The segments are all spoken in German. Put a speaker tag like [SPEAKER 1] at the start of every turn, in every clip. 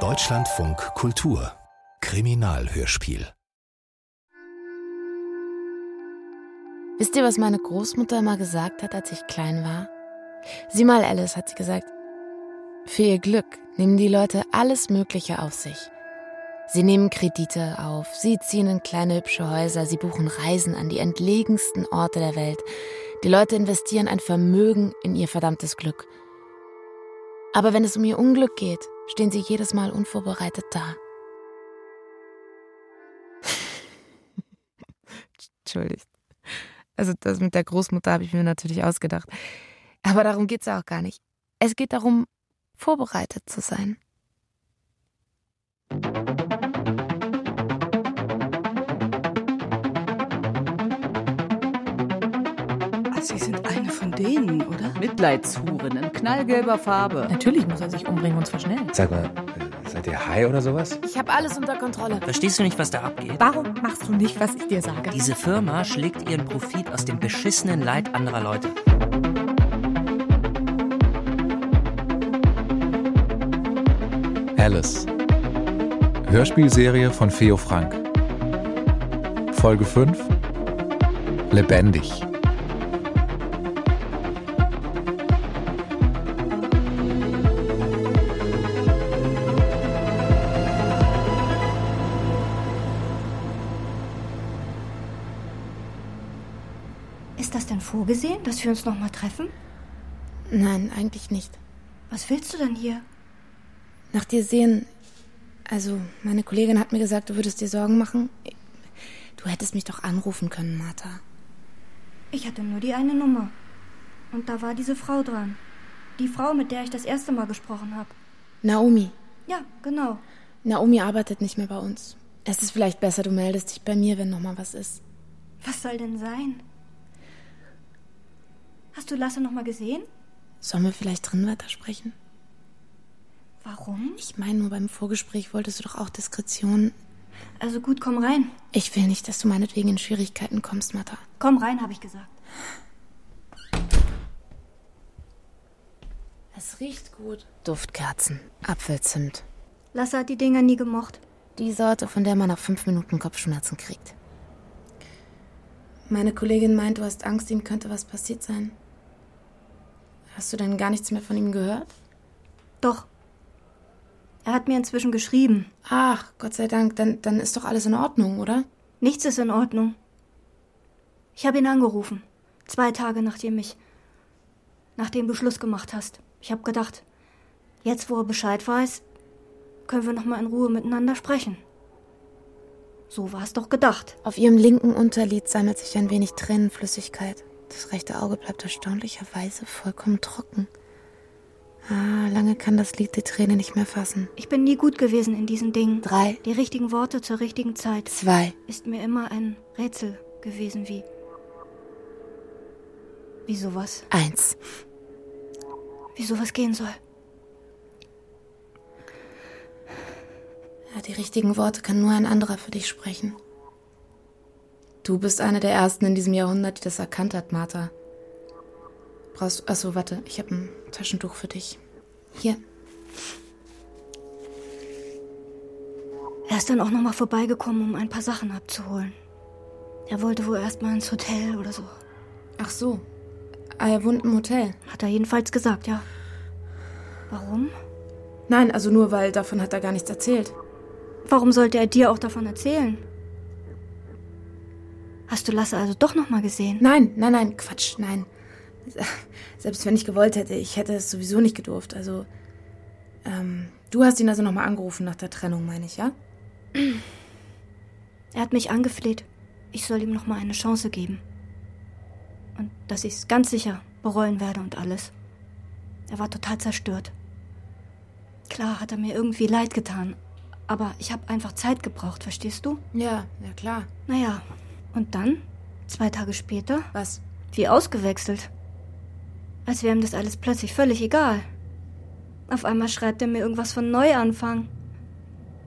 [SPEAKER 1] Deutschlandfunk Kultur Kriminalhörspiel
[SPEAKER 2] Wisst ihr, was meine Großmutter immer gesagt hat, als ich klein war? Sieh mal, Alice, hat sie gesagt. Für ihr Glück nehmen die Leute alles Mögliche auf sich. Sie nehmen Kredite auf, sie ziehen in kleine hübsche Häuser, sie buchen Reisen an die entlegensten Orte der Welt. Die Leute investieren ein Vermögen in ihr verdammtes Glück. Aber wenn es um ihr Unglück geht, stehen sie jedes Mal unvorbereitet da. Entschuldigt. Also das mit der Großmutter habe ich mir natürlich ausgedacht. Aber darum geht es ja auch gar nicht. Es geht darum, vorbereitet zu sein.
[SPEAKER 3] Ah, Sie sind von denen, oder?
[SPEAKER 4] Mitleidshuren in knallgelber Farbe.
[SPEAKER 5] Natürlich muss er sich umbringen und zwar schnell.
[SPEAKER 6] Sag mal, äh, seid ihr high oder sowas?
[SPEAKER 2] Ich habe alles unter Kontrolle.
[SPEAKER 7] Verstehst du nicht, was da abgeht?
[SPEAKER 5] Warum machst du nicht, was ich dir sage?
[SPEAKER 7] Diese Firma schlägt ihren Profit aus dem beschissenen Leid anderer Leute.
[SPEAKER 8] Alice. Hörspielserie von Theo Frank. Folge 5. Lebendig.
[SPEAKER 9] Vorgesehen, dass wir uns noch mal treffen?
[SPEAKER 2] Nein, eigentlich nicht.
[SPEAKER 9] Was willst du denn hier?
[SPEAKER 2] Nach dir sehen. Also, meine Kollegin hat mir gesagt, du würdest dir Sorgen machen. Du hättest mich doch anrufen können, Martha.
[SPEAKER 9] Ich hatte nur die eine Nummer. Und da war diese Frau dran. Die Frau, mit der ich das erste Mal gesprochen habe.
[SPEAKER 2] Naomi.
[SPEAKER 9] Ja, genau.
[SPEAKER 2] Naomi arbeitet nicht mehr bei uns. Es ist vielleicht besser, du meldest dich bei mir, wenn noch mal was ist.
[SPEAKER 9] Was soll denn sein? Hast du Lasse noch mal gesehen?
[SPEAKER 2] Sollen wir vielleicht drin weitersprechen?
[SPEAKER 9] Warum?
[SPEAKER 2] Ich meine, nur beim Vorgespräch wolltest du doch auch Diskretion.
[SPEAKER 9] Also gut, komm rein.
[SPEAKER 2] Ich will nicht, dass du meinetwegen in Schwierigkeiten kommst, Martha.
[SPEAKER 9] Komm rein, habe ich gesagt.
[SPEAKER 2] Es riecht gut. Duftkerzen, Apfelzimt.
[SPEAKER 9] Lasse hat die Dinger nie gemocht.
[SPEAKER 2] Die Sorte, von der man nach fünf Minuten Kopfschmerzen kriegt. Meine Kollegin meint, du hast Angst, ihm könnte was passiert sein. Hast du denn gar nichts mehr von ihm gehört?
[SPEAKER 9] Doch. Er hat mir inzwischen geschrieben.
[SPEAKER 2] Ach, Gott sei Dank, dann, dann ist doch alles in Ordnung, oder?
[SPEAKER 9] Nichts ist in Ordnung. Ich habe ihn angerufen. Zwei Tage nachdem ich. nachdem du Schluss gemacht hast. Ich habe gedacht, jetzt wo er Bescheid weiß, können wir noch mal in Ruhe miteinander sprechen. So war es doch gedacht.
[SPEAKER 2] Auf ihrem linken Unterlid sammelt sich ein wenig Tränenflüssigkeit. Das rechte Auge bleibt erstaunlicherweise vollkommen trocken. Ah, lange kann das Lied die Träne nicht mehr fassen.
[SPEAKER 9] Ich bin nie gut gewesen in diesen Dingen.
[SPEAKER 2] Drei,
[SPEAKER 9] Die richtigen Worte zur richtigen Zeit
[SPEAKER 2] zwei.
[SPEAKER 9] ist mir immer ein Rätsel gewesen, wie. Wie sowas.
[SPEAKER 2] Eins.
[SPEAKER 9] Wie sowas gehen soll.
[SPEAKER 2] Ja, die richtigen Worte kann nur ein anderer für dich sprechen. Du bist eine der ersten in diesem Jahrhundert, die das erkannt hat, Martha. Brauchst Achso, warte, ich habe ein Taschentuch für dich. Hier.
[SPEAKER 9] Er ist dann auch noch mal vorbeigekommen, um ein paar Sachen abzuholen. Er wollte wohl erst mal ins Hotel oder so.
[SPEAKER 2] Ach so. Ah, er wohnt im Hotel.
[SPEAKER 9] Hat er jedenfalls gesagt, ja. Warum?
[SPEAKER 2] Nein, also nur, weil davon hat er gar nichts erzählt.
[SPEAKER 9] Warum sollte er dir auch davon erzählen? Hast du Lasse also doch noch mal gesehen?
[SPEAKER 2] Nein, nein, nein, Quatsch, nein. Selbst wenn ich gewollt hätte, ich hätte es sowieso nicht gedurft. Also, ähm, du hast ihn also nochmal angerufen nach der Trennung, meine ich, ja?
[SPEAKER 9] Er hat mich angefleht, ich soll ihm noch mal eine Chance geben. Und dass ich es ganz sicher bereuen werde und alles. Er war total zerstört. Klar hat er mir irgendwie leid getan, aber ich habe einfach Zeit gebraucht, verstehst du?
[SPEAKER 2] Ja, ja klar.
[SPEAKER 9] Naja, und dann, zwei Tage später,
[SPEAKER 2] Was?
[SPEAKER 9] wie ausgewechselt. Als wäre ihm das alles plötzlich völlig egal. Auf einmal schreibt er mir irgendwas von Neuanfang.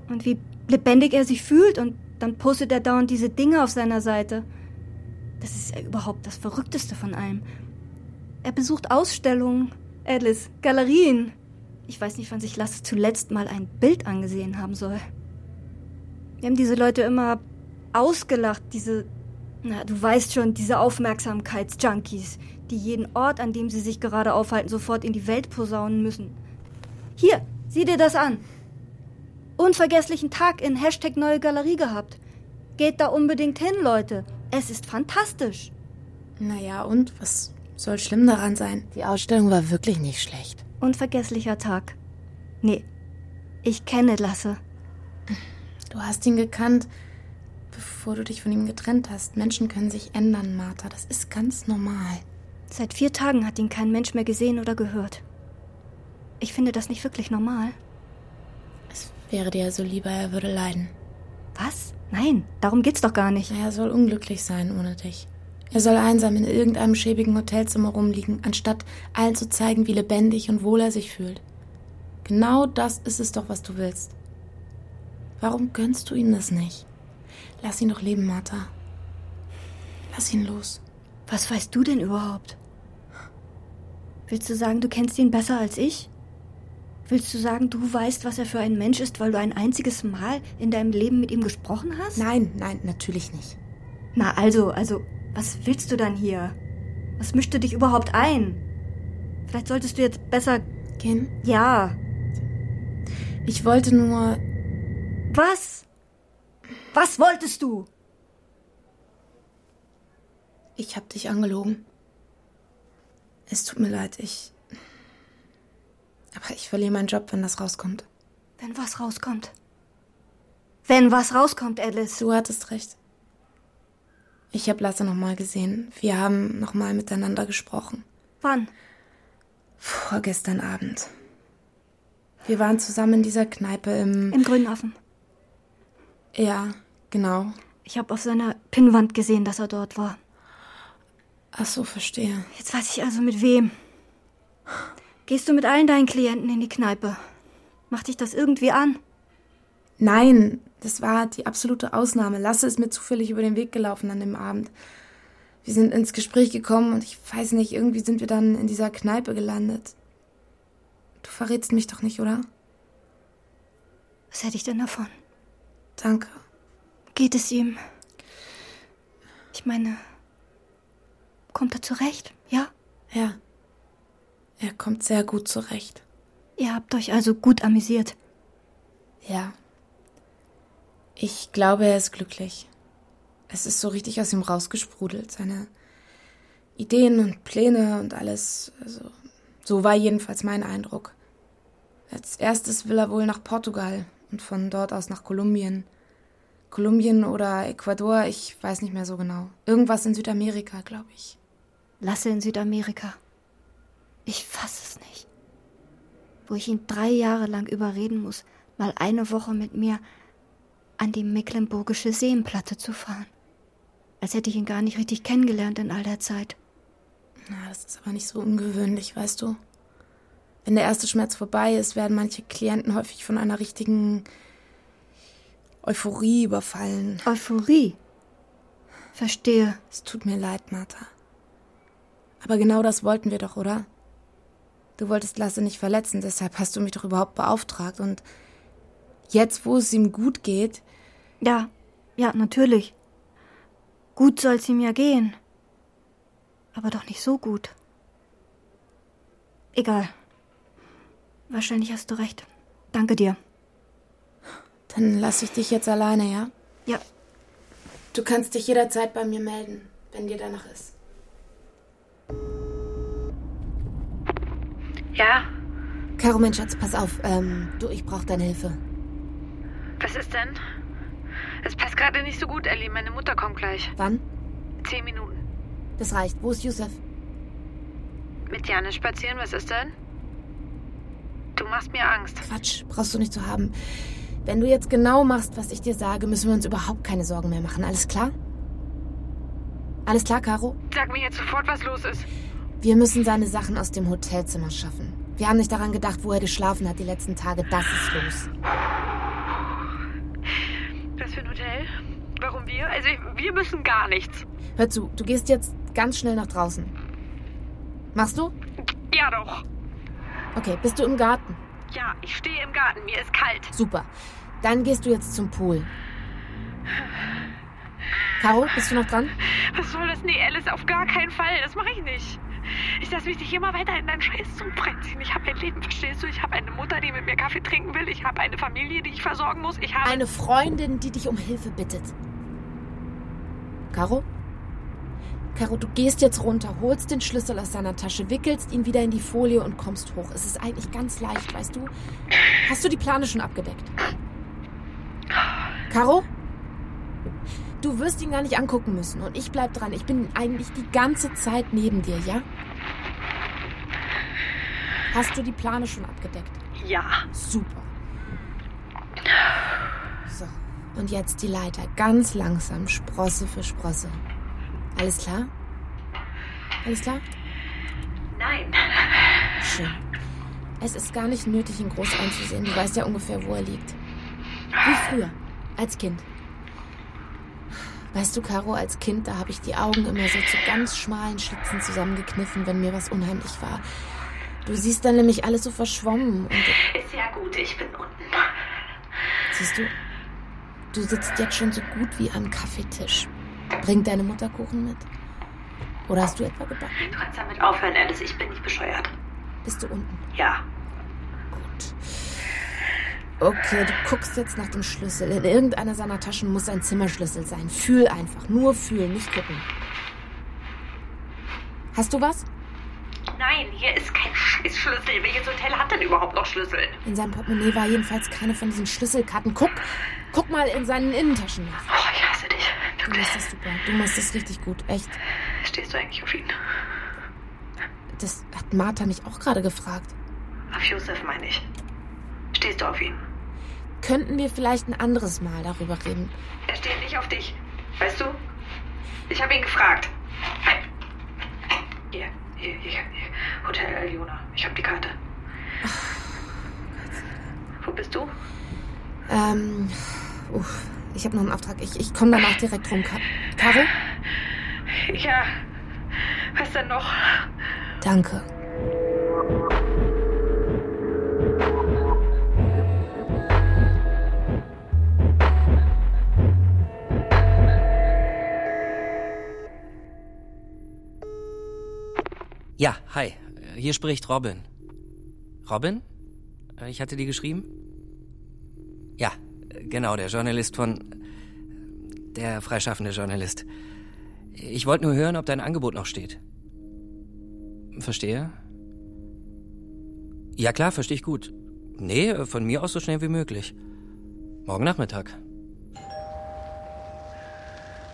[SPEAKER 9] Und wie lebendig er sich fühlt und dann postet er dauernd diese Dinge auf seiner Seite. Das ist ja überhaupt das Verrückteste von allem. Er besucht Ausstellungen, Alice, Galerien. Ich weiß nicht, wann sich Lasse zuletzt mal ein Bild angesehen haben soll. Wir haben diese Leute immer ausgelacht, diese, na, du weißt schon, diese Aufmerksamkeitsjunkies, die jeden Ort, an dem sie sich gerade aufhalten, sofort in die Welt posaunen müssen. Hier, sieh dir das an. Unvergesslichen Tag in Hashtag Neue Galerie gehabt. Geht da unbedingt hin, Leute. Es ist fantastisch.
[SPEAKER 2] Naja, und was soll schlimm daran sein? Die Ausstellung war wirklich nicht schlecht.
[SPEAKER 9] Unvergesslicher Tag. Nee, ich kenne Lasse.
[SPEAKER 2] Du hast ihn gekannt, bevor du dich von ihm getrennt hast. Menschen können sich ändern, Martha. Das ist ganz normal.
[SPEAKER 9] Seit vier Tagen hat ihn kein Mensch mehr gesehen oder gehört. Ich finde das nicht wirklich normal.
[SPEAKER 2] Es wäre dir so lieber, er würde leiden.
[SPEAKER 9] Was? Nein, darum geht's doch gar nicht.
[SPEAKER 2] Er soll unglücklich sein ohne dich. Er soll einsam in irgendeinem schäbigen Hotelzimmer rumliegen, anstatt allen zu zeigen, wie lebendig und wohl er sich fühlt. Genau das ist es doch, was du willst. Warum gönnst du ihm das nicht? Lass ihn doch leben, Martha. Lass ihn los.
[SPEAKER 9] Was weißt du denn überhaupt? Willst du sagen, du kennst ihn besser als ich? Willst du sagen, du weißt, was er für ein Mensch ist, weil du ein einziges Mal in deinem Leben mit ihm gesprochen hast?
[SPEAKER 2] Nein, nein, natürlich nicht.
[SPEAKER 9] Na also, also, was willst du dann hier? Was mischt du dich überhaupt ein? Vielleicht solltest du jetzt besser
[SPEAKER 2] gehen.
[SPEAKER 9] Ja.
[SPEAKER 2] Ich wollte nur.
[SPEAKER 9] Was? Was wolltest du?
[SPEAKER 2] Ich hab dich angelogen. Es tut mir leid, ich. Aber ich verliere meinen Job, wenn das rauskommt.
[SPEAKER 9] Wenn was rauskommt? Wenn was rauskommt, Alice.
[SPEAKER 2] Du hattest recht. Ich habe Lasse nochmal gesehen. Wir haben nochmal miteinander gesprochen.
[SPEAKER 9] Wann?
[SPEAKER 2] Vorgestern Abend. Wir waren zusammen in dieser Kneipe im.
[SPEAKER 9] Im Grünaffen.
[SPEAKER 2] Ja, genau.
[SPEAKER 9] Ich habe auf seiner Pinnwand gesehen, dass er dort war.
[SPEAKER 2] Ach so, verstehe.
[SPEAKER 9] Jetzt weiß ich also mit wem. Gehst du mit allen deinen Klienten in die Kneipe? Macht dich das irgendwie an?
[SPEAKER 2] Nein, das war die absolute Ausnahme. Lasse ist mir zufällig über den Weg gelaufen an dem Abend. Wir sind ins Gespräch gekommen und ich weiß nicht, irgendwie sind wir dann in dieser Kneipe gelandet. Du verrätst mich doch nicht, oder?
[SPEAKER 9] Was hätte ich denn davon?
[SPEAKER 2] Danke.
[SPEAKER 9] Geht es ihm? Ich meine, kommt er zurecht, ja?
[SPEAKER 2] Ja. Er kommt sehr gut zurecht.
[SPEAKER 9] Ihr habt euch also gut amüsiert.
[SPEAKER 2] Ja. Ich glaube, er ist glücklich. Es ist so richtig aus ihm rausgesprudelt. Seine Ideen und Pläne und alles. Also, so war jedenfalls mein Eindruck. Als erstes will er wohl nach Portugal und von dort aus nach Kolumbien. Kolumbien oder Ecuador, ich weiß nicht mehr so genau. Irgendwas in Südamerika, glaube ich.
[SPEAKER 9] Lasse in Südamerika. Ich fasse es nicht. Wo ich ihn drei Jahre lang überreden muss, mal eine Woche mit mir an die Mecklenburgische Seenplatte zu fahren. Als hätte ich ihn gar nicht richtig kennengelernt in all der Zeit.
[SPEAKER 2] Na, das ist aber nicht so ungewöhnlich, weißt du. Wenn der erste Schmerz vorbei ist, werden manche Klienten häufig von einer richtigen Euphorie überfallen.
[SPEAKER 9] Euphorie? Verstehe.
[SPEAKER 2] Es tut mir leid, Martha. Aber genau das wollten wir doch, oder? Du wolltest Lasse nicht verletzen, deshalb hast du mich doch überhaupt beauftragt. Und jetzt, wo es ihm gut geht.
[SPEAKER 9] Ja, ja, natürlich. Gut soll's ihm ja gehen. Aber doch nicht so gut. Egal. Wahrscheinlich hast du recht. Danke dir.
[SPEAKER 2] Dann lasse ich dich jetzt alleine, ja?
[SPEAKER 9] Ja.
[SPEAKER 2] Du kannst dich jederzeit bei mir melden, wenn dir danach ist.
[SPEAKER 10] Ja?
[SPEAKER 2] Caro, mein Schatz, pass auf. Ähm, du, ich brauche deine Hilfe.
[SPEAKER 10] Was ist denn? Es passt gerade nicht so gut, Ellie. Meine Mutter kommt gleich.
[SPEAKER 2] Wann?
[SPEAKER 10] Zehn Minuten.
[SPEAKER 2] Das reicht. Wo ist Yusuf?
[SPEAKER 10] Mit Janis spazieren, was ist denn? Du machst mir Angst.
[SPEAKER 2] Quatsch, brauchst du nicht zu haben. Wenn du jetzt genau machst, was ich dir sage, müssen wir uns überhaupt keine Sorgen mehr machen. Alles klar? Alles klar, Caro?
[SPEAKER 10] Sag mir jetzt sofort, was los ist.
[SPEAKER 2] Wir müssen seine Sachen aus dem Hotelzimmer schaffen. Wir haben nicht daran gedacht, wo er geschlafen hat die letzten Tage. Das ist los.
[SPEAKER 10] Was für ein Hotel? Warum wir? Also, wir müssen gar nichts.
[SPEAKER 2] Hör zu, du gehst jetzt ganz schnell nach draußen. Machst du?
[SPEAKER 10] Ja, doch.
[SPEAKER 2] Okay, bist du im Garten?
[SPEAKER 10] Ja, ich stehe im Garten. Mir ist kalt.
[SPEAKER 2] Super. Dann gehst du jetzt zum Pool. Caro, bist du noch dran?
[SPEAKER 10] Was soll das? Nee, Alice, auf gar keinen Fall. Das mache ich nicht. Ich lasse mich nicht immer weiter in deinen Scheiß zum ziehen. Ich habe ein Leben, verstehst du? Ich habe eine Mutter, die mit mir Kaffee trinken will. Ich habe eine Familie, die ich versorgen muss. Ich habe...
[SPEAKER 2] Eine Freundin, die dich um Hilfe bittet. Caro? Caro, du gehst jetzt runter, holst den Schlüssel aus seiner Tasche, wickelst ihn wieder in die Folie und kommst hoch. Es ist eigentlich ganz leicht, weißt du? Hast du die Plane schon abgedeckt? Caro? Du wirst ihn gar nicht angucken müssen und ich bleib dran. Ich bin eigentlich die ganze Zeit neben dir, ja? Hast du die Plane schon abgedeckt?
[SPEAKER 10] Ja.
[SPEAKER 2] Super. So, und jetzt die Leiter. Ganz langsam, Sprosse für Sprosse. Alles klar? Alles klar?
[SPEAKER 10] Nein.
[SPEAKER 2] Schön. Es ist gar nicht nötig, ihn groß anzusehen. Du weißt ja ungefähr, wo er liegt. Wie früher, als Kind. Weißt du, Caro, als Kind, da habe ich die Augen immer so zu ganz schmalen Schlitzen zusammengekniffen, wenn mir was unheimlich war. Du siehst dann nämlich alles so verschwommen. Und
[SPEAKER 10] ist ja gut, ich bin unten.
[SPEAKER 2] Siehst du, du sitzt jetzt schon so gut wie am Kaffeetisch. Bringt deine Mutter Kuchen mit? Oder hast du etwa gebacken?
[SPEAKER 10] Du kannst damit aufhören, Alice. Ich bin nicht bescheuert.
[SPEAKER 2] Bist du unten?
[SPEAKER 10] Ja.
[SPEAKER 2] Gut. Okay, du guckst jetzt nach dem Schlüssel. In irgendeiner seiner Taschen muss ein Zimmerschlüssel sein. Fühl einfach. Nur fühlen, nicht gucken. Hast du was?
[SPEAKER 10] Nein, hier ist kein Scheißschlüssel. Welches Hotel hat denn überhaupt noch Schlüssel?
[SPEAKER 2] In seinem Portemonnaie war jedenfalls keine von diesen Schlüsselkarten. Guck, guck mal in seinen Innentaschen nach.
[SPEAKER 10] Oh, ich hasse dich.
[SPEAKER 2] Du machst das super. Du machst das richtig gut. Echt.
[SPEAKER 10] Stehst du eigentlich auf ihn?
[SPEAKER 2] Das hat Martha mich auch gerade gefragt.
[SPEAKER 10] Auf Josef meine ich. Stehst du auf ihn?
[SPEAKER 2] Könnten wir vielleicht ein anderes Mal darüber reden?
[SPEAKER 10] Er steht nicht auf dich. Weißt du? Ich habe ihn gefragt. Hier, hier, hier, hier. Hotel Aljona. Ich habe die Karte. Wo bist du?
[SPEAKER 2] Ähm, uff, ich habe noch einen Auftrag. Ich, ich komme danach direkt rum. Ka Caro?
[SPEAKER 10] Ja. Was denn noch?
[SPEAKER 2] Danke.
[SPEAKER 7] Ja, hi. Hier spricht Robin. Robin? Äh, Ich hatte die geschrieben? Ja, genau, der Journalist von. Der freischaffende Journalist. Ich wollte nur hören, ob dein Angebot noch steht. Verstehe? Ja klar, verstehe ich gut. Nee, von mir aus so schnell wie möglich. Morgen Nachmittag.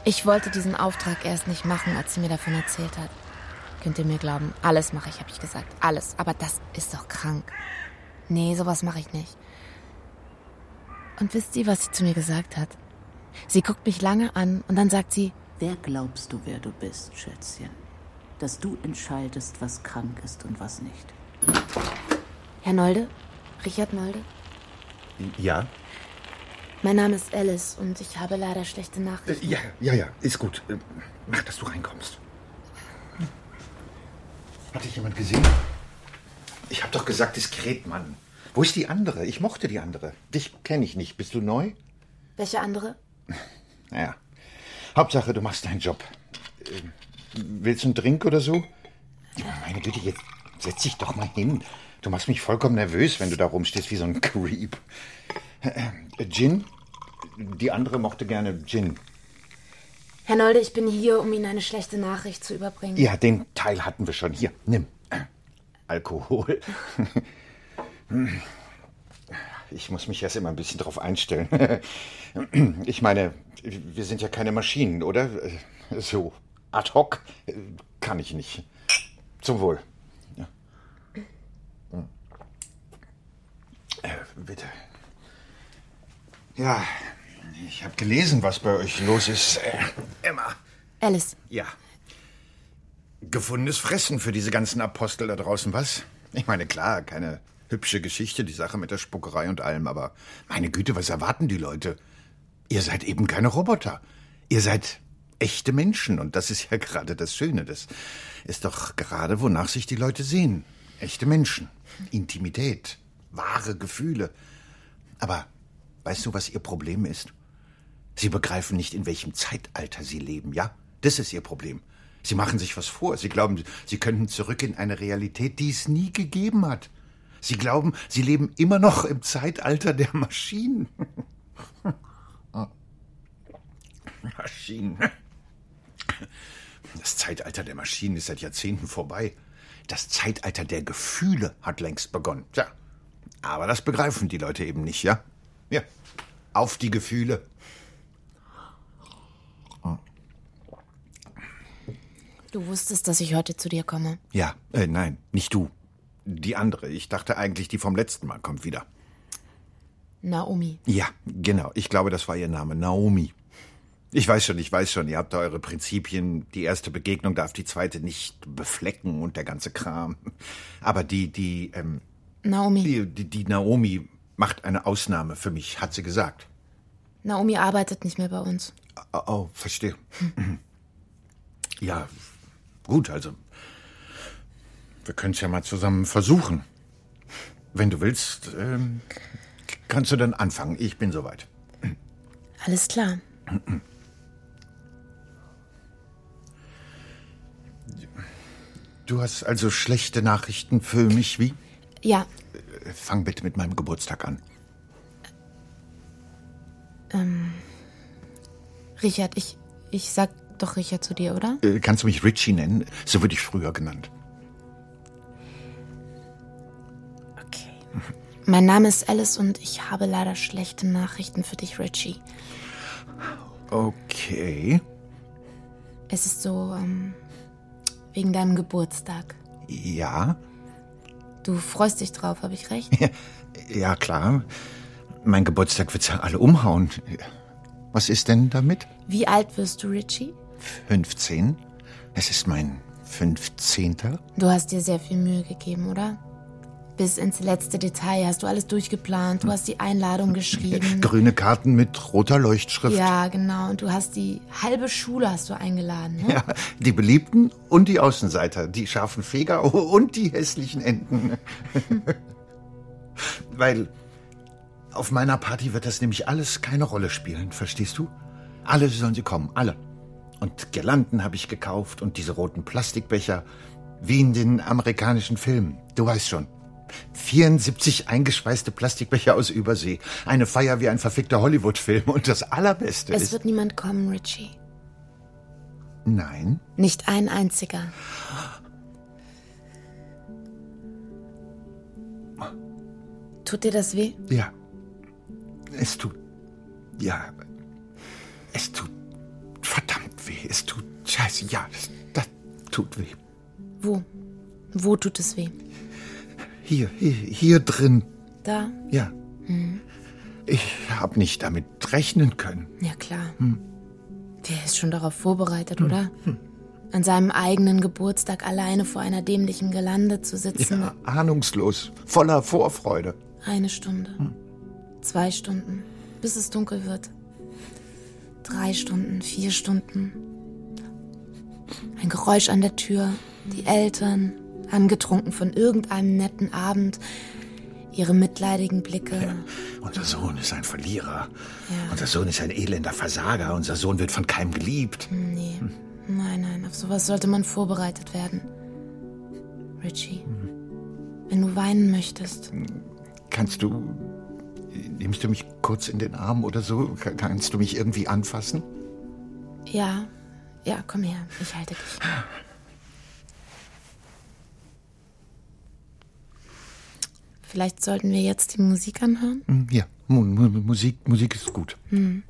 [SPEAKER 2] Ich wollte diesen Auftrag erst nicht machen, als sie mir davon erzählt hat. Könnt ihr mir glauben, alles mache ich, habe ich gesagt. Alles. Aber das ist doch krank. Nee, sowas mache ich nicht. Und wisst ihr, was sie zu mir gesagt hat? Sie guckt mich lange an und dann sagt sie,
[SPEAKER 11] Wer glaubst du, wer du bist, Schätzchen? Dass du entscheidest, was krank ist und was nicht.
[SPEAKER 2] Herr Nolde? Richard Nolde?
[SPEAKER 12] Ja?
[SPEAKER 2] Mein Name ist Alice und ich habe leider schlechte
[SPEAKER 12] Äh,
[SPEAKER 2] Nachrichten.
[SPEAKER 12] ja, ja, ja, ist gut. Äh, Mach, dass du reinkommst. Hat dich jemand gesehen? Ich hab doch gesagt, diskret, Mann. Wo ist die andere? Ich mochte die andere. Dich kenne ich nicht. Bist du neu?
[SPEAKER 2] Welche andere?
[SPEAKER 12] Naja. Hauptsache, du machst deinen Job. Ähm, willst du einen Drink oder so? Meine Güte, jetzt setz dich doch mal hin. Du machst mich vollkommen nervös, wenn du da rumstehst wie so ein Creep. Äh, Gin? Die andere mochte gerne Gin.
[SPEAKER 2] Herr Nolde, ich bin hier, um Ihnen eine schlechte Nachricht zu überbringen.
[SPEAKER 12] Ja, den Teil hatten wir schon. Hier, nimm. Alkohol. Hm. Ich muss mich erst immer ein bisschen drauf einstellen. Ich meine, wir sind ja keine Maschinen, oder? So ad hoc kann ich nicht. Zum Wohl. Ja. Hm. Äh, bitte. Ja, ich habe gelesen, was bei euch los ist. Äh, Emma.
[SPEAKER 2] Alice.
[SPEAKER 12] Ja. Gefundenes Fressen für diese ganzen Apostel da draußen, was? Ich meine, klar, keine hübsche Geschichte, die Sache mit der Spuckerei und allem, aber meine Güte, was erwarten die Leute? Ihr seid eben keine Roboter. Ihr seid echte Menschen und das ist ja gerade das Schöne. Das ist doch gerade, wonach sich die Leute sehen. Echte Menschen. Intimität. wahre Gefühle. Aber weißt du, was ihr Problem ist? Sie begreifen nicht, in welchem Zeitalter sie leben, ja? Das ist ihr Problem. Sie machen sich was vor. Sie glauben, sie könnten zurück in eine Realität, die es nie gegeben hat. Sie glauben, sie leben immer noch im Zeitalter der Maschinen. Maschinen. Das Zeitalter der Maschinen ist seit Jahrzehnten vorbei. Das Zeitalter der Gefühle hat längst begonnen. Tja, aber das begreifen die Leute eben nicht, ja? Ja, auf die Gefühle.
[SPEAKER 2] Du wusstest, dass ich heute zu dir komme.
[SPEAKER 12] Ja, äh, nein, nicht du. Die andere. Ich dachte eigentlich, die vom letzten Mal kommt wieder.
[SPEAKER 2] Naomi.
[SPEAKER 12] Ja, genau. Ich glaube, das war ihr Name. Naomi. Ich weiß schon, ich weiß schon, ihr habt da eure Prinzipien. Die erste Begegnung darf die zweite nicht beflecken und der ganze Kram. Aber die, die, ähm,
[SPEAKER 2] Naomi.
[SPEAKER 12] Die, die, die Naomi macht eine Ausnahme für mich, hat sie gesagt.
[SPEAKER 2] Naomi arbeitet nicht mehr bei uns.
[SPEAKER 12] Oh, oh verstehe. Hm. Ja, gut, also. Wir können es ja mal zusammen versuchen. Wenn du willst, ähm, kannst du dann anfangen. Ich bin soweit.
[SPEAKER 2] Alles klar.
[SPEAKER 12] Du hast also schlechte Nachrichten für mich, wie?
[SPEAKER 2] Ja.
[SPEAKER 12] Fang bitte mit meinem Geburtstag an.
[SPEAKER 2] Ähm, Richard, ich, ich sag doch Richard zu dir, oder?
[SPEAKER 12] Äh, kannst du mich Richie nennen? So wurde ich früher genannt.
[SPEAKER 2] Mein Name ist Alice und ich habe leider schlechte Nachrichten für dich, Richie.
[SPEAKER 12] Okay.
[SPEAKER 2] Es ist so, ähm, wegen deinem Geburtstag.
[SPEAKER 12] Ja.
[SPEAKER 2] Du freust dich drauf, habe ich recht?
[SPEAKER 12] Ja, ja, klar. Mein Geburtstag wird's ja alle umhauen. Was ist denn damit?
[SPEAKER 2] Wie alt wirst du, Richie?
[SPEAKER 12] 15. Es ist mein 15.
[SPEAKER 2] Du hast dir sehr viel Mühe gegeben, oder? Bis ins letzte Detail hast du alles durchgeplant. Du hast die Einladung geschrieben.
[SPEAKER 12] Grüne Karten mit roter Leuchtschrift.
[SPEAKER 2] Ja, genau. Und du hast die halbe Schule hast du eingeladen. Ne?
[SPEAKER 12] Ja, die Beliebten und die Außenseiter, die scharfen Feger und die hässlichen Enten. Weil auf meiner Party wird das nämlich alles keine Rolle spielen, verstehst du? Alle sollen sie kommen, alle. Und Girlanden habe ich gekauft und diese roten Plastikbecher, wie in den amerikanischen Filmen. Du weißt schon. 74 eingeschweißte Plastikbecher aus Übersee. Eine Feier wie ein verfickter Hollywood-Film. Und das Allerbeste
[SPEAKER 2] es
[SPEAKER 12] ist...
[SPEAKER 2] Es wird niemand kommen, Richie.
[SPEAKER 12] Nein.
[SPEAKER 2] Nicht ein einziger. Tut dir das weh?
[SPEAKER 12] Ja. Es tut. Ja. Es tut verdammt weh. Es tut. Scheiße, ja. Das, das tut weh.
[SPEAKER 2] Wo? Wo tut es weh?
[SPEAKER 12] Hier, hier, hier drin.
[SPEAKER 2] Da?
[SPEAKER 12] Ja.
[SPEAKER 2] Hm.
[SPEAKER 12] Ich habe nicht damit rechnen können.
[SPEAKER 2] Ja, klar. Hm. Der ist schon darauf vorbereitet, hm. oder? Hm. An seinem eigenen Geburtstag alleine vor einer dämlichen Gelande zu sitzen.
[SPEAKER 12] Ja, ahnungslos, voller Vorfreude.
[SPEAKER 2] Eine Stunde. Hm. Zwei Stunden, bis es dunkel wird. Drei Stunden, vier Stunden. Ein Geräusch an der Tür, die Eltern, angetrunken von irgendeinem netten Abend, ihre mitleidigen Blicke. Ja,
[SPEAKER 12] unser Sohn ist ein Verlierer. Ja. Unser Sohn ist ein elender Versager. Unser Sohn wird von keinem geliebt.
[SPEAKER 2] Nee. Hm. Nein, nein, auf sowas sollte man vorbereitet werden. Richie, hm. wenn du weinen möchtest.
[SPEAKER 12] Kannst du. Nimmst du mich kurz in den Arm oder so? Kannst du mich irgendwie anfassen?
[SPEAKER 2] Ja, ja, komm her, ich halte dich. Vielleicht sollten wir jetzt die Musik anhören?
[SPEAKER 12] Ja, Musik, Musik ist gut. Hm.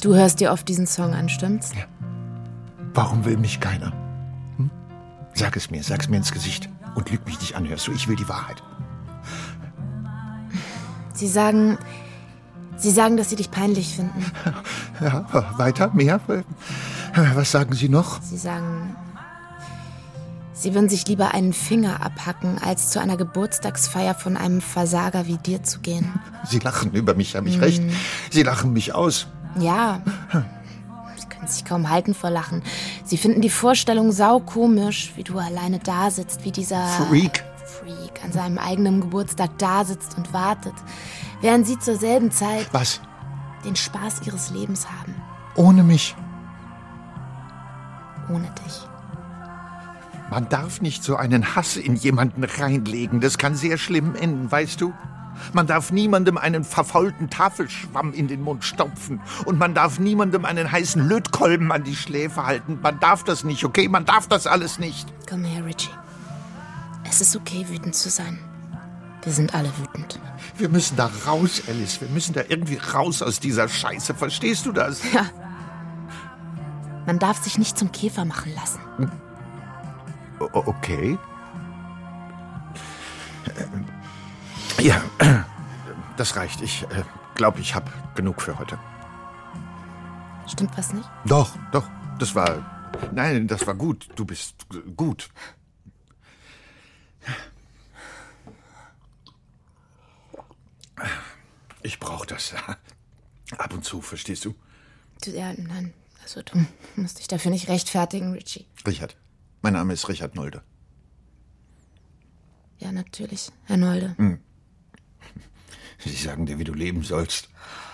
[SPEAKER 2] Du hörst dir oft diesen Song an, stimmt's?
[SPEAKER 12] Ja. Warum will mich keiner? Hm? Sag es mir, sag es mir ins Gesicht und lüg mich nicht an, hörst du? Ich will die Wahrheit.
[SPEAKER 2] Sie sagen, Sie sagen, dass Sie dich peinlich finden.
[SPEAKER 12] Ja, weiter, mehr? Was sagen Sie noch?
[SPEAKER 2] Sie sagen, Sie würden sich lieber einen Finger abhacken, als zu einer Geburtstagsfeier von einem Versager wie dir zu gehen.
[SPEAKER 12] Sie lachen über mich, habe ich hm. recht. Sie lachen mich aus.
[SPEAKER 2] Ja. Sie können können sich kaum halten vor Lachen. Sie finden die Vorstellung saukomisch, wie du alleine da sitzt, wie dieser
[SPEAKER 12] Freak.
[SPEAKER 2] Freak an seinem eigenen Geburtstag da sitzt und wartet, während sie zur selben Zeit
[SPEAKER 12] Was?
[SPEAKER 2] den Spaß ihres Lebens haben,
[SPEAKER 12] Ohne mich.
[SPEAKER 2] ohne dich.
[SPEAKER 12] Man darf nicht so einen Hass in jemanden reinlegen. Das kann sehr schlimm enden, weißt du? Man darf niemandem einen verfaulten Tafelschwamm in den Mund stopfen. Und man darf niemandem einen heißen Lötkolben an die Schläfe halten. Man darf das nicht, okay? Man darf das alles nicht.
[SPEAKER 2] Komm her, Richie. Es ist okay, wütend zu sein. Wir sind alle wütend.
[SPEAKER 12] Wir müssen da raus, Alice. Wir müssen da irgendwie raus aus dieser Scheiße. Verstehst du das?
[SPEAKER 2] Ja. Man darf sich nicht zum Käfer machen lassen.
[SPEAKER 12] O- Okay. Ja, das reicht. Ich äh, glaube, ich habe genug für heute.
[SPEAKER 2] Stimmt was nicht?
[SPEAKER 12] Doch, doch. Das war. Nein, das war gut. Du bist gut. Ich brauche das. Ab und zu, verstehst du?
[SPEAKER 2] Du, ja, nein. Also du musst dich dafür nicht rechtfertigen, Richie.
[SPEAKER 12] Richard. Mein Name ist Richard Nolde.
[SPEAKER 2] Ja, natürlich, Herr Nolde.
[SPEAKER 12] Hm. Sie sagen dir, wie du leben sollst.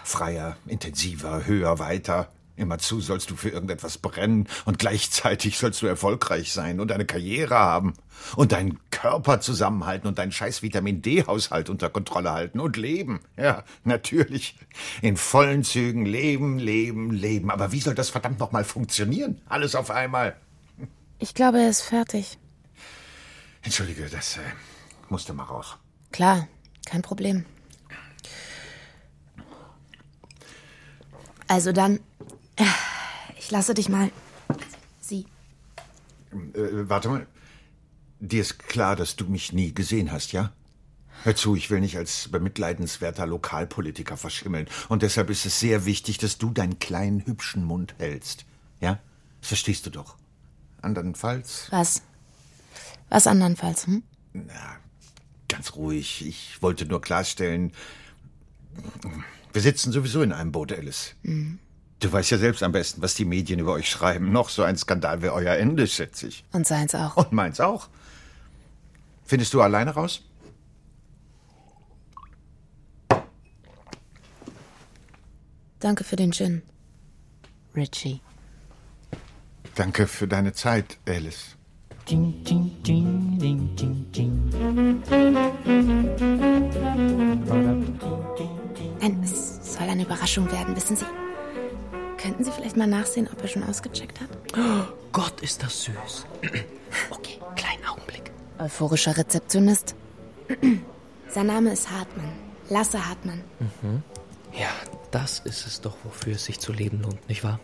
[SPEAKER 12] Freier, intensiver, höher, weiter. Immerzu sollst du für irgendetwas brennen und gleichzeitig sollst du erfolgreich sein und eine Karriere haben und deinen Körper zusammenhalten und deinen scheiß Vitamin D-Haushalt unter Kontrolle halten und leben. Ja, natürlich. In vollen Zügen leben, leben, leben. Aber wie soll das verdammt nochmal funktionieren? Alles auf einmal.
[SPEAKER 2] Ich glaube, er ist fertig.
[SPEAKER 12] Entschuldige, das äh, musste mal raus.
[SPEAKER 2] Klar, kein Problem. Also dann, äh, ich lasse dich mal. Sie.
[SPEAKER 12] Äh, warte mal. Dir ist klar, dass du mich nie gesehen hast, ja? Hör zu, ich will nicht als bemitleidenswerter Lokalpolitiker verschimmeln. Und deshalb ist es sehr wichtig, dass du deinen kleinen, hübschen Mund hältst. Ja? Das verstehst du doch. Andernfalls,
[SPEAKER 2] Was? Was andernfalls, hm?
[SPEAKER 12] ganz ruhig. Ich wollte nur klarstellen, wir sitzen sowieso in einem Boot, Alice.
[SPEAKER 2] Mhm.
[SPEAKER 12] Du weißt ja selbst am besten, was die Medien über euch schreiben. Noch so ein Skandal wäre euer Ende, schätze ich.
[SPEAKER 2] Und seins auch.
[SPEAKER 12] Und meins auch. Findest du alleine raus?
[SPEAKER 2] Danke für den Gin. Richie.
[SPEAKER 12] Danke für deine Zeit, Alice.
[SPEAKER 2] Nein, es soll eine Überraschung werden, wissen Sie. Könnten Sie vielleicht mal nachsehen, ob er schon ausgecheckt hat?
[SPEAKER 13] Gott, ist das süß.
[SPEAKER 2] Okay, kleinen Augenblick. Euphorischer Rezeptionist. Sein Name ist Hartmann. Lasse Hartmann.
[SPEAKER 13] Mhm. Ja, das ist es doch, wofür es sich zu leben lohnt, nicht wahr?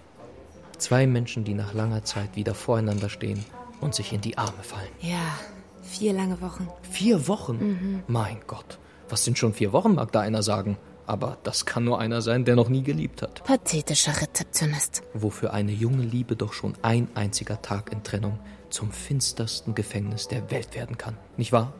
[SPEAKER 13] Zwei Menschen, die nach langer Zeit wieder voreinander stehen und sich in die Arme fallen.
[SPEAKER 2] Ja, vier lange Wochen.
[SPEAKER 13] Vier Wochen?
[SPEAKER 2] Mhm.
[SPEAKER 13] Mein Gott, was sind schon vier Wochen, mag da einer sagen. Aber das kann nur einer sein, der noch nie geliebt hat.
[SPEAKER 2] Pathetischer Rezeptionist.
[SPEAKER 13] Wofür eine junge Liebe doch schon ein einziger Tag in Trennung zum finstersten Gefängnis der Welt werden kann. Nicht wahr?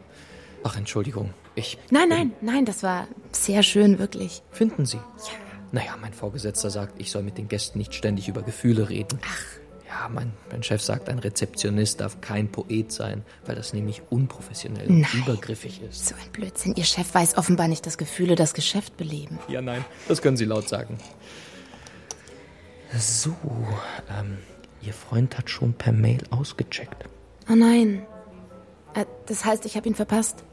[SPEAKER 13] Ach, Entschuldigung, ich.
[SPEAKER 2] Nein, nein, nein, das war sehr schön, wirklich.
[SPEAKER 13] Finden Sie? Ja. Naja, mein Vorgesetzter sagt, ich soll mit den Gästen nicht ständig über Gefühle reden. Ach. Ja, mein, mein Chef sagt, ein Rezeptionist darf kein Poet sein, weil das nämlich unprofessionell und
[SPEAKER 2] Nein.
[SPEAKER 13] übergriffig ist.
[SPEAKER 2] So ein Blödsinn. Ihr Chef weiß offenbar nicht, dass Gefühle das Geschäft beleben.
[SPEAKER 13] Ja, nein, das können Sie laut sagen. So, ähm, Ihr Freund hat schon per Mail ausgecheckt.
[SPEAKER 2] Oh nein. Äh, Das heißt, ich habe ihn verpasst.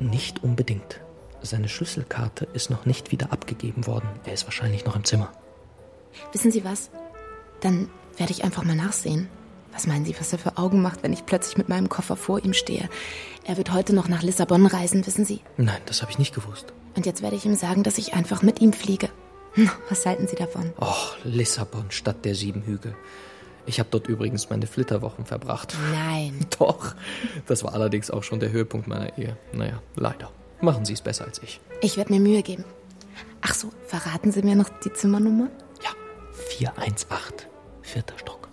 [SPEAKER 13] Nicht unbedingt. Seine Schlüsselkarte ist noch nicht wieder abgegeben worden. Er ist wahrscheinlich noch im Zimmer.
[SPEAKER 2] Wissen Sie was? Dann werde ich einfach mal nachsehen. Was meinen Sie, was er für Augen macht, wenn ich plötzlich mit meinem Koffer vor ihm stehe? Er wird heute noch nach Lissabon reisen, wissen Sie?
[SPEAKER 13] Nein, das habe ich nicht gewusst.
[SPEAKER 2] Und jetzt werde ich ihm sagen, dass ich einfach mit ihm fliege. Was halten Sie davon?
[SPEAKER 13] Och, Lissabon statt der sieben Hügel. Ich habe dort übrigens meine Flitterwochen verbracht.
[SPEAKER 2] Nein.
[SPEAKER 13] Doch. Das war allerdings auch schon der Höhepunkt meiner Ehe. Naja, leider. Machen Sie es besser als ich.
[SPEAKER 2] Ich werde mir Mühe geben. Ach so, verraten Sie mir noch die Zimmernummer?
[SPEAKER 13] 418, vierter Stock.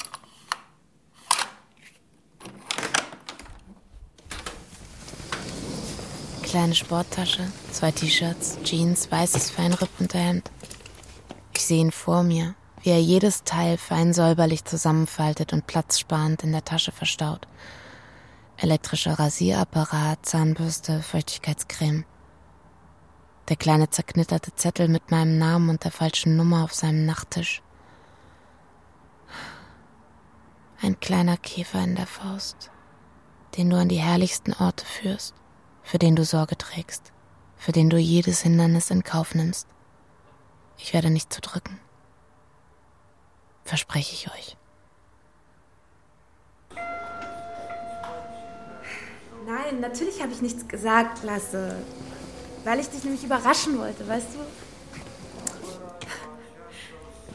[SPEAKER 2] Kleine Sporttasche, zwei T-Shirts, Jeans, weißes Feinrippunterhemd. Ich sehe ihn vor mir, wie er jedes Teil fein säuberlich zusammenfaltet und platzsparend in der Tasche verstaut. Elektrischer Rasierapparat, Zahnbürste, Feuchtigkeitscreme. Der kleine zerknitterte Zettel mit meinem Namen und der falschen Nummer auf seinem Nachttisch. Ein kleiner Käfer in der Faust, den du an die herrlichsten Orte führst, für den du Sorge trägst, für den du jedes Hindernis in Kauf nimmst. Ich werde nicht zu drücken. Verspreche ich euch.
[SPEAKER 5] Nein, natürlich habe ich nichts gesagt, Lasse. Weil ich dich nämlich überraschen wollte, weißt du?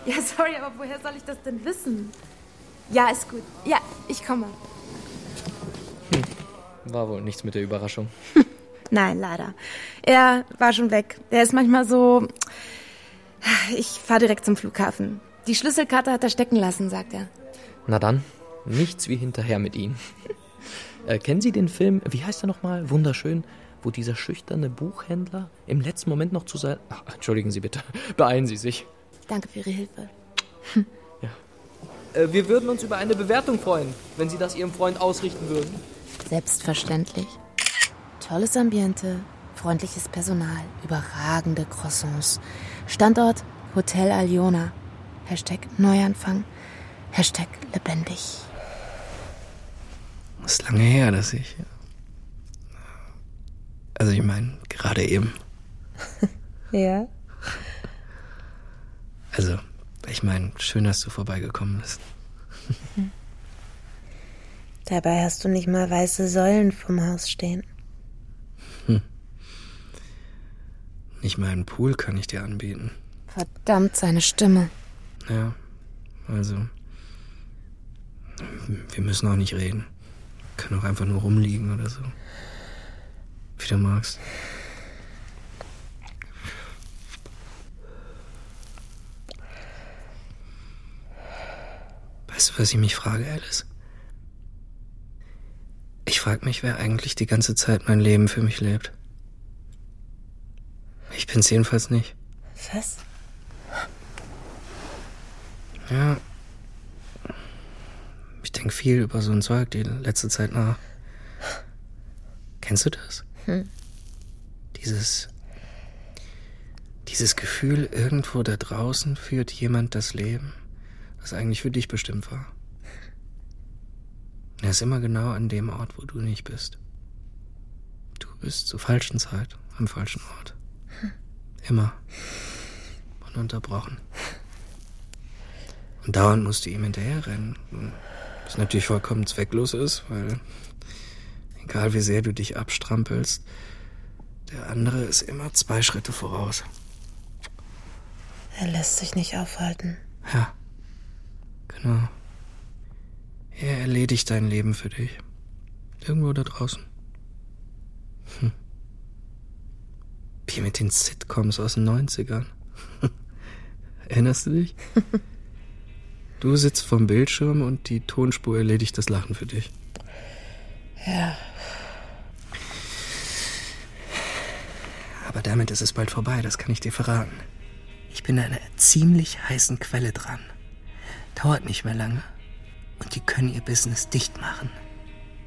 [SPEAKER 5] Ja, sorry, aber woher soll ich das denn wissen? Ja, ist gut. Ja, ich komme.
[SPEAKER 13] Hm. War wohl nichts mit der Überraschung.
[SPEAKER 5] Nein, leider. Er war schon weg. Er ist manchmal so. Ich fahre direkt zum Flughafen. Die Schlüsselkarte hat er stecken lassen, sagt er.
[SPEAKER 13] Na dann, nichts wie hinterher mit ihm. Äh, kennen Sie den Film, wie heißt er nochmal? Wunderschön, wo dieser schüchterne Buchhändler im letzten Moment noch zu sein. Ach, entschuldigen Sie bitte, beeilen Sie sich.
[SPEAKER 5] Danke für Ihre Hilfe.
[SPEAKER 13] Äh, wir würden uns über eine Bewertung freuen, wenn Sie das Ihrem Freund ausrichten würden.
[SPEAKER 2] Selbstverständlich. Tolles Ambiente, freundliches Personal, überragende Croissants. Standort Hotel Aliona. Hashtag Neuanfang. Hashtag lebendig.
[SPEAKER 7] Das ist lange her, dass ich. Also ich meine, gerade eben.
[SPEAKER 2] Ja.
[SPEAKER 7] Also, ich meine, schön, dass du vorbeigekommen bist.
[SPEAKER 2] Dabei hast du nicht mal weiße Säulen vom Haus stehen.
[SPEAKER 7] Hm. Nicht mal einen Pool kann ich dir anbieten.
[SPEAKER 2] Verdammt, seine Stimme.
[SPEAKER 7] Ja, also. Wir müssen auch nicht reden. Können auch einfach nur rumliegen oder so. Wie du magst. Weißt du, was ich mich frage, Alice? Ich frage mich, wer eigentlich die ganze Zeit mein Leben für mich lebt. Ich bin's jedenfalls nicht.
[SPEAKER 2] Was?
[SPEAKER 7] Ja. Ich denke viel über so ein Zeug die letzte Zeit nach. Kennst du das?
[SPEAKER 2] Hm.
[SPEAKER 7] Dieses. Dieses Gefühl, irgendwo da draußen führt jemand das Leben, das eigentlich für dich bestimmt war. Er ist immer genau an dem Ort, wo du nicht bist. Du bist zur falschen Zeit, am falschen Ort. Immer. Ununterbrochen. Und dauernd musst du ihm hinterherrennen. Was natürlich vollkommen zwecklos ist, weil egal wie sehr du dich abstrampelst, der andere ist immer zwei Schritte voraus.
[SPEAKER 2] Er lässt sich nicht aufhalten.
[SPEAKER 7] Ja, genau. Er erledigt dein Leben für dich. Irgendwo da draußen. Hm. Wie mit den Sitcoms aus den 90ern. Erinnerst du dich? Du sitzt vom Bildschirm und die Tonspur erledigt das Lachen für dich.
[SPEAKER 2] Ja.
[SPEAKER 7] Aber damit ist es bald vorbei, das kann ich dir verraten. Ich bin an einer ziemlich heißen Quelle dran. Dauert nicht mehr lange. Und die können ihr Business dicht machen.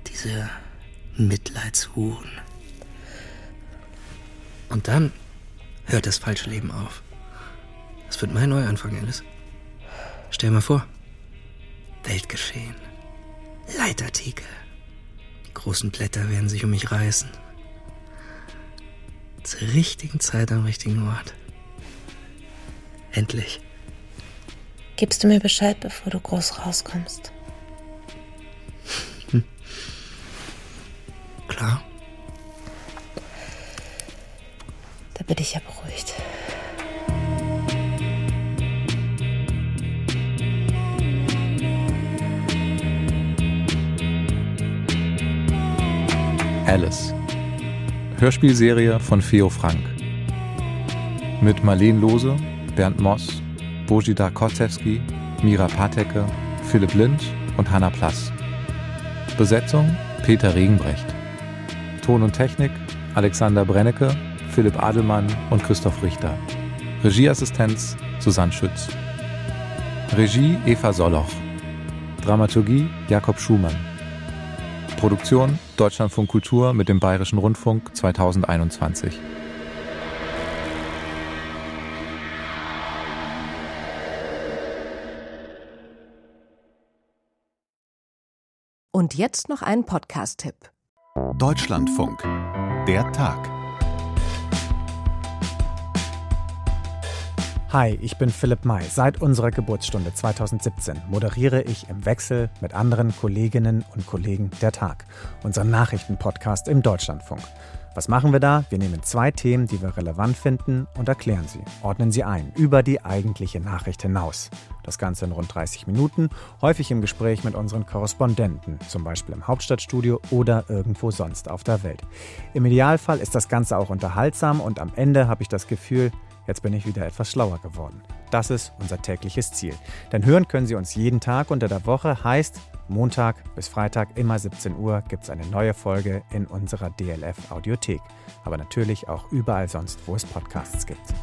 [SPEAKER 7] Diese Mitleidshuren. Und dann hört das falsche Leben auf. Das wird mein Neuanfang, Alice. Stell mal vor. Weltgeschehen. Leitartikel. Die großen Blätter werden sich um mich reißen. Zur richtigen Zeit am richtigen Ort. Endlich.
[SPEAKER 2] Gibst du mir Bescheid, bevor du groß rauskommst?
[SPEAKER 7] Hm. Klar.
[SPEAKER 2] Da bin ich ja beruhigt.
[SPEAKER 8] Alice. Hörspielserie von Feo Frank. Mit Marleen Lose, Bernd Moss, Bojida Kotzewski, Mira Patecke, Philipp Lind und Hanna Plass. Besetzung Peter Regenbrecht. Ton und Technik Alexander Brennecke, Philipp Adelmann und Christoph Richter. Regieassistenz Susanne Schütz. Regie Eva Soloch. Dramaturgie Jakob Schumann. Produktion Deutschlandfunk Kultur mit dem Bayerischen Rundfunk 2021.
[SPEAKER 14] Und jetzt noch ein Podcast-Tipp.
[SPEAKER 1] Deutschlandfunk. Der Tag.
[SPEAKER 15] Hi, ich bin Philipp May. Seit unserer Geburtsstunde 2017 moderiere ich im Wechsel mit anderen Kolleginnen und Kollegen der Tag, unseren Nachrichtenpodcast im Deutschlandfunk. Was machen wir da? Wir nehmen zwei Themen, die wir relevant finden, und erklären sie, ordnen sie ein, über die eigentliche Nachricht hinaus. Das Ganze in rund 30 Minuten, häufig im Gespräch mit unseren Korrespondenten, zum Beispiel im Hauptstadtstudio oder irgendwo sonst auf der Welt. Im Idealfall ist das Ganze auch unterhaltsam und am Ende habe ich das Gefühl, Jetzt bin ich wieder etwas schlauer geworden. Das ist unser tägliches Ziel. Denn hören können Sie uns jeden Tag unter der Woche, heißt Montag bis Freitag immer 17 Uhr gibt es eine neue Folge in unserer DLF Audiothek. Aber natürlich auch überall sonst, wo es Podcasts gibt.